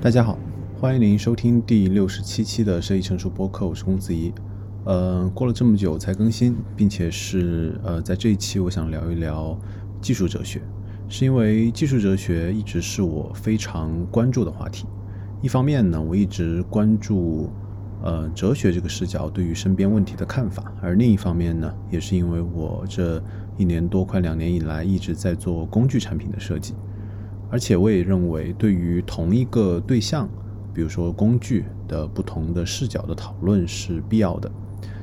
大家好，欢迎您收听第六十七期的设计成熟播客，我是公子怡。呃，过了这么久才更新，并且是呃，在这一期我想聊一聊技术哲学，是因为技术哲学一直是我非常关注的话题。一方面呢，我一直关注呃哲学这个视角对于身边问题的看法，而另一方面呢，也是因为我这一年多快两年以来一直在做工具产品的设计。而且我也认为，对于同一个对象，比如说工具的不同的视角的讨论是必要的。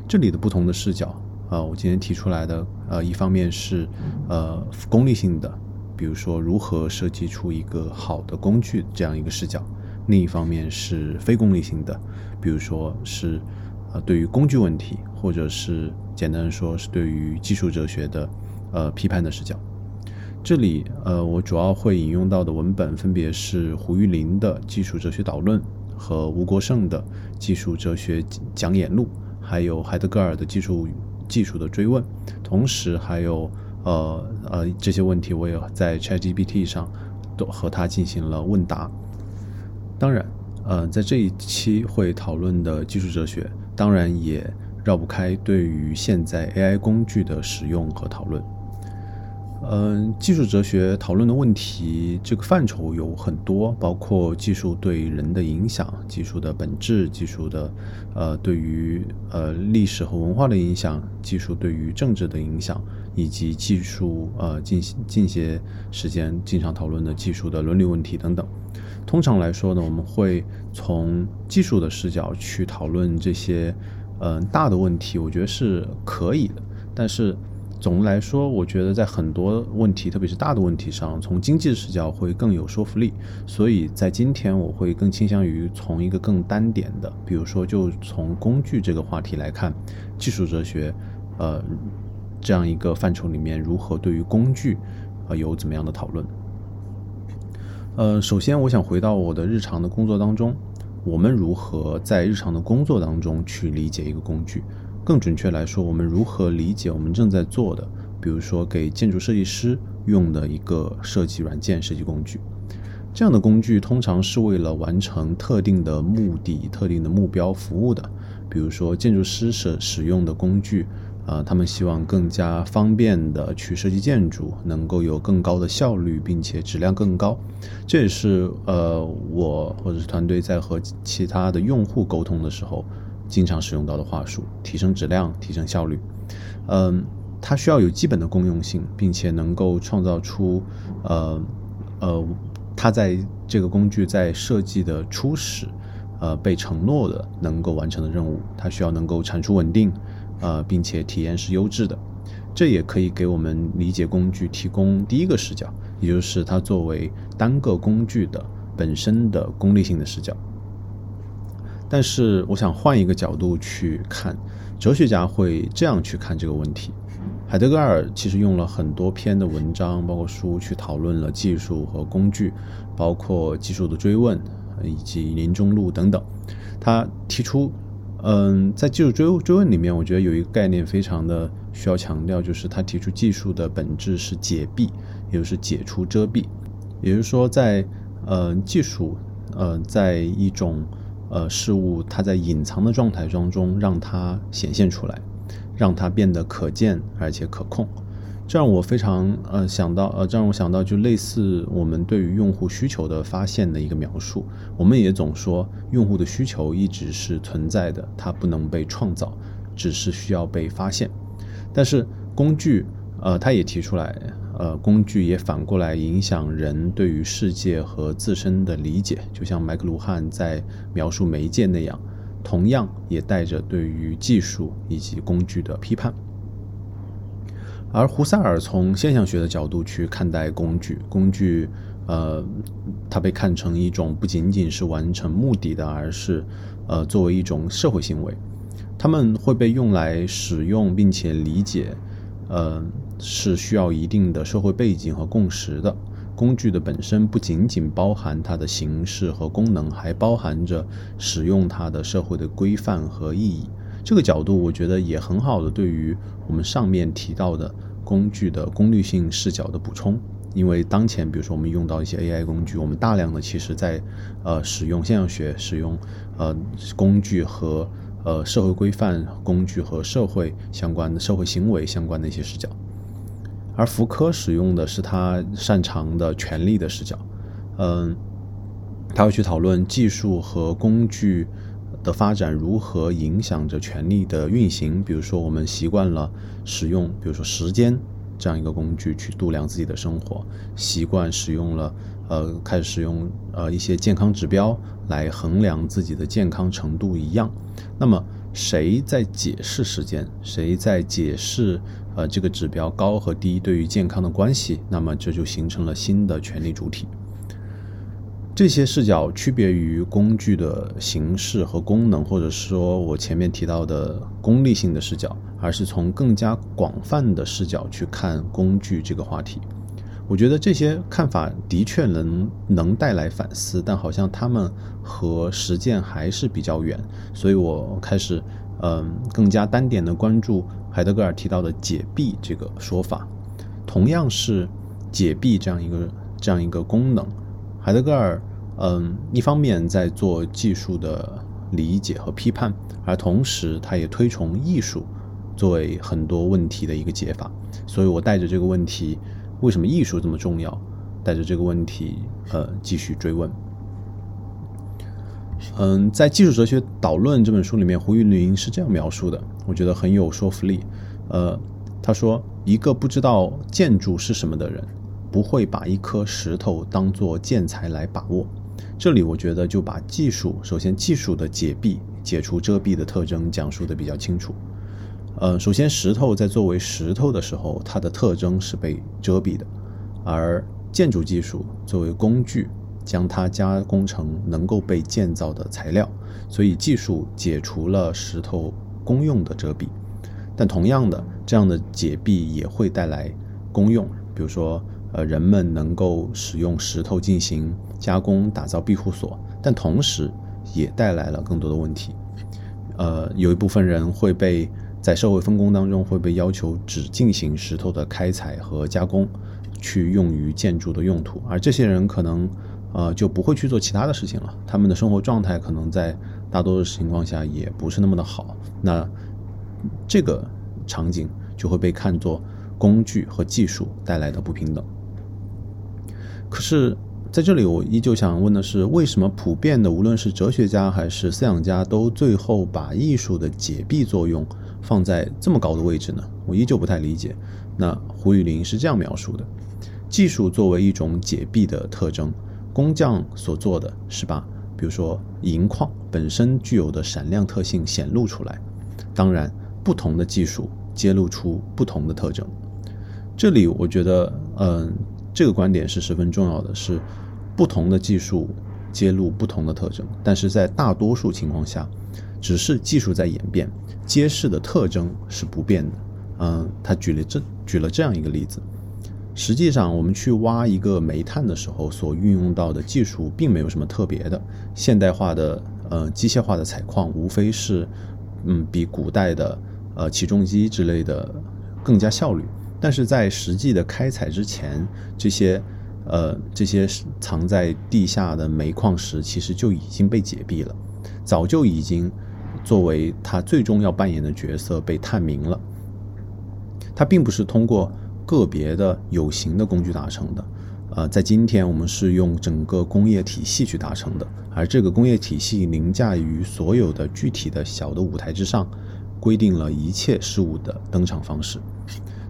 这里的不同的视角，啊，我今天提出来的，呃，一方面是呃功利性的，比如说如何设计出一个好的工具这样一个视角；另一方面是非功利性的，比如说是呃对于工具问题，或者是简单说是对于技术哲学的呃批判的视角。这里，呃，我主要会引用到的文本分别是胡玉林的《技术哲学导论》和吴国胜的《技术哲学讲演录》，还有海德格尔的《技术技术的追问》。同时，还有，呃呃，这些问题我也在 ChatGPT 上都和他进行了问答。当然，呃，在这一期会讨论的技术哲学，当然也绕不开对于现在 AI 工具的使用和讨论。嗯，技术哲学讨论的问题这个范畴有很多，包括技术对人的影响、技术的本质、技术的呃对于呃历史和文化的影响、技术对于政治的影响，以及技术呃近近些时间经常讨论的技术的伦理问题等等。通常来说呢，我们会从技术的视角去讨论这些嗯大的问题，我觉得是可以的，但是。总的来说，我觉得在很多问题，特别是大的问题上，从经济的视角会更有说服力。所以在今天，我会更倾向于从一个更单点的，比如说就从工具这个话题来看，技术哲学，呃，这样一个范畴里面，如何对于工具，呃，有怎么样的讨论？呃，首先我想回到我的日常的工作当中，我们如何在日常的工作当中去理解一个工具？更准确来说，我们如何理解我们正在做的，比如说给建筑设计师用的一个设计软件、设计工具，这样的工具通常是为了完成特定的目的、特定的目标服务的。比如说建筑师使使用的工具，啊，他们希望更加方便的去设计建筑，能够有更高的效率，并且质量更高。这也是呃，我或者是团队在和其他的用户沟通的时候。经常使用到的话术，提升质量，提升效率。嗯，它需要有基本的公用性，并且能够创造出，呃，呃，它在这个工具在设计的初始，呃，被承诺的能够完成的任务。它需要能够产出稳定，呃，并且体验是优质的。这也可以给我们理解工具提供第一个视角，也就是它作为单个工具的本身的功利性的视角。但是我想换一个角度去看，哲学家会这样去看这个问题。海德格尔其实用了很多篇的文章，包括书去讨论了技术和工具，包括技术的追问以及临终录等等。他提出，嗯，在技术追追问里面，我觉得有一个概念非常的需要强调，就是他提出技术的本质是解蔽，也就是解除遮蔽，也就是说，在呃技术呃在一种呃，事物它在隐藏的状态当中，让它显现出来，让它变得可见而且可控，这让我非常呃想到呃，这让我想到就类似我们对于用户需求的发现的一个描述。我们也总说用户的需求一直是存在的，它不能被创造，只是需要被发现。但是工具呃，他也提出来。呃，工具也反过来影响人对于世界和自身的理解，就像麦克卢汉在描述媒介那样，同样也带着对于技术以及工具的批判。而胡塞尔从现象学的角度去看待工具，工具，呃，它被看成一种不仅仅是完成目的的，而是，呃，作为一种社会行为，他们会被用来使用并且理解，呃。是需要一定的社会背景和共识的。工具的本身不仅仅包含它的形式和功能，还包含着使用它的社会的规范和意义。这个角度，我觉得也很好的对于我们上面提到的工具的功利性视角的补充，因为当前比如说我们用到一些 AI 工具，我们大量的其实在呃使用现象学，使用呃工具和呃社会规范工具和社会相关的社会行为相关的一些视角，而福柯使用的是他擅长的权力的视角，嗯，他会去讨论技术和工具。的发展如何影响着权力的运行？比如说，我们习惯了使用，比如说时间这样一个工具去度量自己的生活，习惯使用了，呃，开始使用呃一些健康指标来衡量自己的健康程度一样。那么，谁在解释时间？谁在解释呃这个指标高和低对于健康的关系？那么这就形成了新的权力主体。这些视角区别于工具的形式和功能，或者说我前面提到的功利性的视角，而是从更加广泛的视角去看工具这个话题。我觉得这些看法的确能能带来反思，但好像他们和实践还是比较远，所以我开始嗯更加单点的关注海德格尔提到的解闭这个说法，同样是解闭这样一个这样一个功能。海德格尔，嗯，一方面在做技术的理解和批判，而同时他也推崇艺术作为很多问题的一个解法。所以我带着这个问题，为什么艺术这么重要？带着这个问题，呃，继续追问。嗯，在《技术哲学导论》这本书里面，胡玉林是这样描述的，我觉得很有说服力。呃，他说：“一个不知道建筑是什么的人。”不会把一颗石头当做建材来把握。这里我觉得就把技术，首先技术的解蔽、解除遮蔽的特征讲述的比较清楚。呃，首先石头在作为石头的时候，它的特征是被遮蔽的，而建筑技术作为工具，将它加工成能够被建造的材料，所以技术解除了石头公用的遮蔽。但同样的，这样的解蔽也会带来公用，比如说。呃，人们能够使用石头进行加工，打造庇护所，但同时也带来了更多的问题。呃，有一部分人会被在社会分工当中会被要求只进行石头的开采和加工，去用于建筑的用途，而这些人可能呃就不会去做其他的事情了。他们的生活状态可能在大多数情况下也不是那么的好。那这个场景就会被看作工具和技术带来的不平等。可是，在这里我依旧想问的是，为什么普遍的，无论是哲学家还是思想家，都最后把艺术的解蔽作用放在这么高的位置呢？我依旧不太理解。那胡雨林是这样描述的：技术作为一种解蔽的特征，工匠所做的是把，比如说银矿本身具有的闪亮特性显露出来。当然，不同的技术揭露出不同的特征。这里我觉得，嗯。这个观点是十分重要的，是不同的技术揭露不同的特征，但是在大多数情况下，只是技术在演变，揭示的特征是不变的。嗯，他举了这举了这样一个例子，实际上我们去挖一个煤炭的时候，所运用到的技术并没有什么特别的，现代化的呃机械化的采矿，无非是嗯比古代的呃起重机之类的更加效率。但是在实际的开采之前，这些，呃，这些藏在地下的煤矿石其实就已经被解蔽了，早就已经作为它最终要扮演的角色被探明了。它并不是通过个别的有形的工具达成的，呃，在今天我们是用整个工业体系去达成的，而这个工业体系凌驾于所有的具体的小的舞台之上，规定了一切事物的登场方式。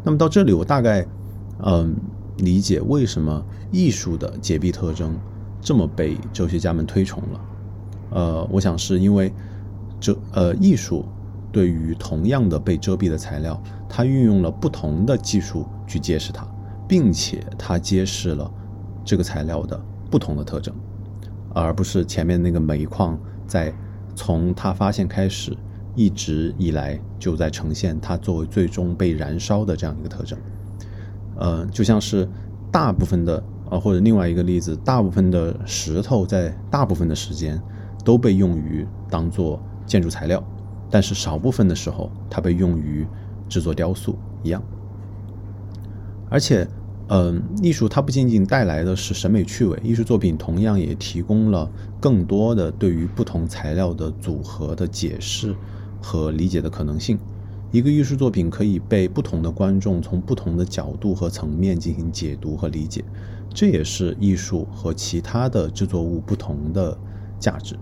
那么到这里，我大概，嗯，理解为什么艺术的解蔽特征这么被哲学家们推崇了。呃，我想是因为这呃艺术对于同样的被遮蔽的材料，它运用了不同的技术去揭示它，并且它揭示了这个材料的不同的特征，而不是前面那个煤矿在从它发现开始。一直以来就在呈现它作为最终被燃烧的这样一个特征，呃，就像是大部分的呃，或者另外一个例子，大部分的石头在大部分的时间都被用于当做建筑材料，但是少部分的时候它被用于制作雕塑一样。而且嗯，艺术它不仅仅带来的是审美趣味，艺术作品同样也提供了更多的对于不同材料的组合的解释和理解的可能性。一个艺术作品可以被不同的观众从不同的角度和层面进行解读和理解，这也是艺术和其他的制作物不同的价值。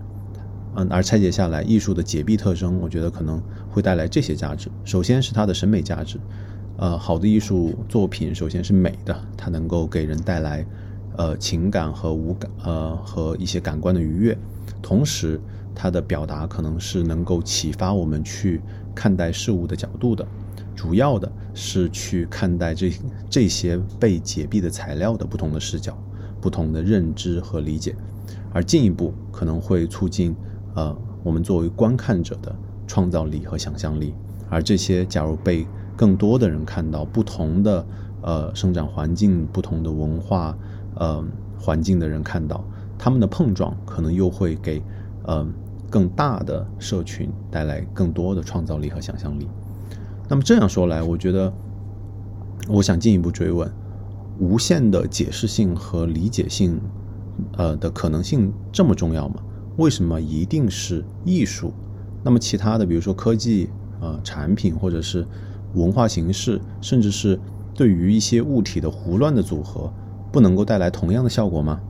嗯，而拆解下来，艺术的解闭特征，我觉得可能会带来这些价值。首先是它的审美价值。呃，好的艺术作品首先是美的，它能够给人带来呃情感和无感呃和一些感官的愉悦，同时它的表达可能是能够启发我们去看待事物的角度的，主要的是去看待这这些被解闭的材料的不同的视角、不同的认知和理解，而进一步可能会促进呃我们作为观看者的创造力和想象力，而这些假如被更多的人看到不同的呃生长环境、不同的文化呃环境的人看到他们的碰撞，可能又会给呃更大的社群带来更多的创造力和想象力。那么这样说来，我觉得我想进一步追问：无限的解释性和理解性呃的可能性这么重要吗？为什么一定是艺术？那么其他的，比如说科技呃产品或者是文化形式，甚至是对于一些物体的胡乱的组合，不能够带来同样的效果吗？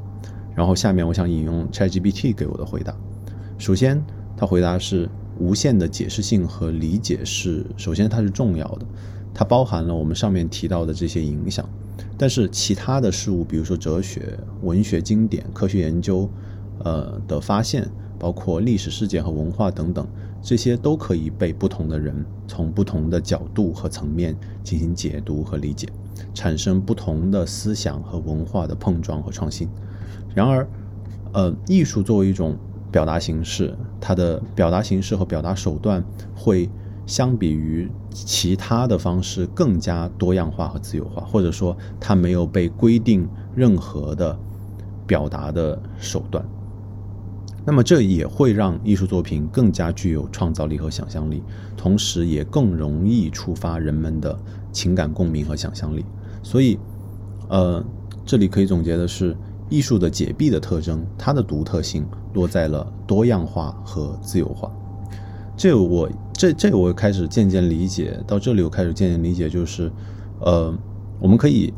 然后下面我想引用 ChatGPT 给我的回答。首先，他回答是无限的解释性和理解是，首先它是重要的，它包含了我们上面提到的这些影响。但是其他的事物，比如说哲学、文学经典、科学研究，呃的发现，包括历史事件和文化等等。这些都可以被不同的人从不同的角度和层面进行解读和理解，产生不同的思想和文化的碰撞和创新。然而，呃，艺术作为一种表达形式，它的表达形式和表达手段会相比于其他的方式更加多样化和自由化，或者说它没有被规定任何的表达的手段。那么这也会让艺术作品更加具有创造力和想象力，同时也更容易触发人们的情感共鸣和想象力。所以，呃，这里可以总结的是，艺术的解闭的特征，它的独特性落在了多样化和自由化。这我这这我开始渐渐理解，到这里我开始渐渐理解，就是，呃，我们可以。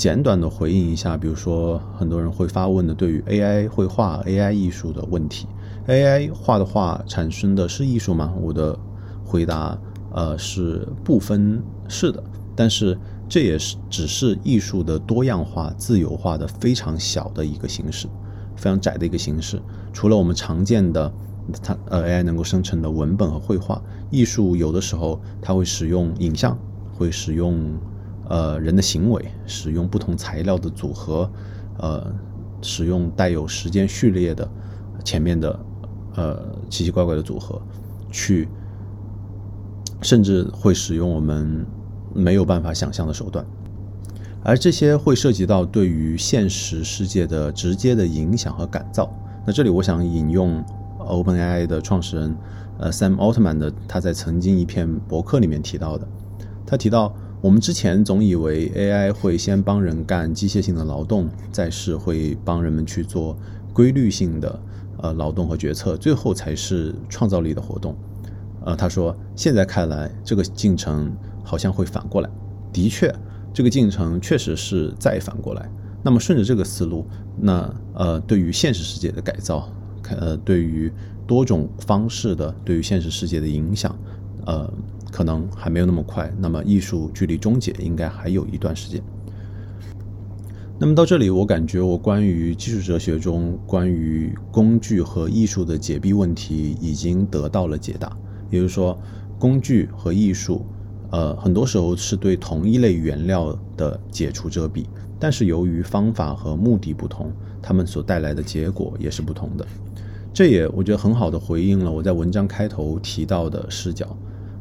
简短的回应一下，比如说很多人会发问的，对于 AI 绘画、AI 艺术的问题，AI 画的画产生的是艺术吗？我的回答，呃，是不分是的，但是这也是只是艺术的多样化、自由化的非常小的一个形式，非常窄的一个形式。除了我们常见的它呃 AI 能够生成的文本和绘画，艺术有的时候它会使用影像，会使用。呃，人的行为使用不同材料的组合，呃，使用带有时间序列的前面的呃奇奇怪怪的组合，去甚至会使用我们没有办法想象的手段，而这些会涉及到对于现实世界的直接的影响和改造。那这里我想引用 OpenAI 的创始人呃 Sam Altman 的他在曾经一篇博客里面提到的，他提到。我们之前总以为 AI 会先帮人干机械性的劳动，再是会帮人们去做规律性的呃劳动和决策，最后才是创造力的活动。呃，他说现在看来这个进程好像会反过来。的确，这个进程确实是再反过来。那么顺着这个思路，那呃对于现实世界的改造，呃对于多种方式的对于现实世界的影响，呃。可能还没有那么快，那么艺术距离终结应该还有一段时间。那么到这里，我感觉我关于技术哲学中关于工具和艺术的解闭问题已经得到了解答。也就是说，工具和艺术，呃，很多时候是对同一类原料的解除遮蔽，但是由于方法和目的不同，它们所带来的结果也是不同的。这也我觉得很好的回应了我在文章开头提到的视角。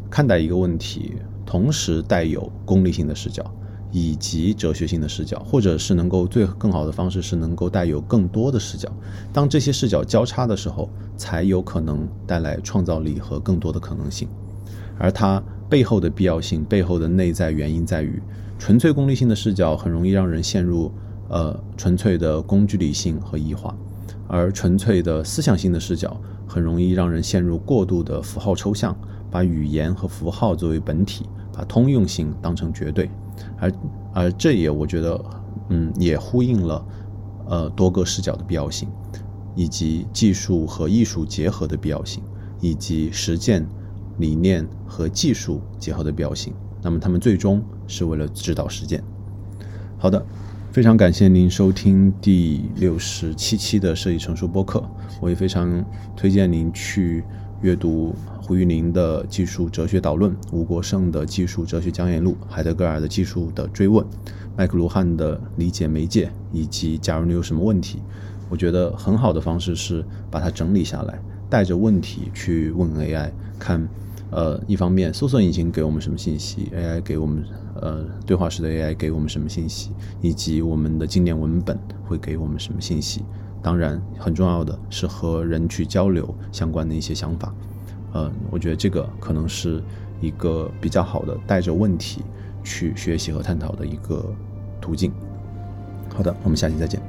看待一个问题，同时带有功利性的视角，以及哲学性的视角，或者是能够最更好的方式是能够带有更多的视角。当这些视角交叉的时候，才有可能带来创造力和更多的可能性。而它背后的必要性，背后的内在原因在于，纯粹功利性的视角很容易让人陷入呃纯粹的工具理性和异化，而纯粹的思想性的视角很容易让人陷入过度的符号抽象，把语言和符号作为本体，把通用性当成绝对，而而这也我觉得嗯也呼应了呃多个视角的必要性，以及技术和艺术结合的必要性，以及实践理念和技术结合的必要性。那么他们最终是为了指导实践。好的，非常感谢您收听第六十七期的设计成熟播客。我也非常推荐您去阅读胡玉林的技术哲学导论、吴国胜的技术哲学讲演录、海德格尔的技术的追问、麦克卢汉的理解媒介，以及假如你有什么问题，我觉得很好的方式是把它整理下来，带着问题去问 AI 看。呃，一方面，搜索引擎给我们什么信息？AI 给我们，呃，对话式的 AI 给我们什么信息？以及我们的经典文本会给我们什么信息？当然，很重要的是和人去交流相关的一些想法。嗯，我觉得这个可能是一个比较好的带着问题去学习和探讨的一个途径。好的，我们下期再见。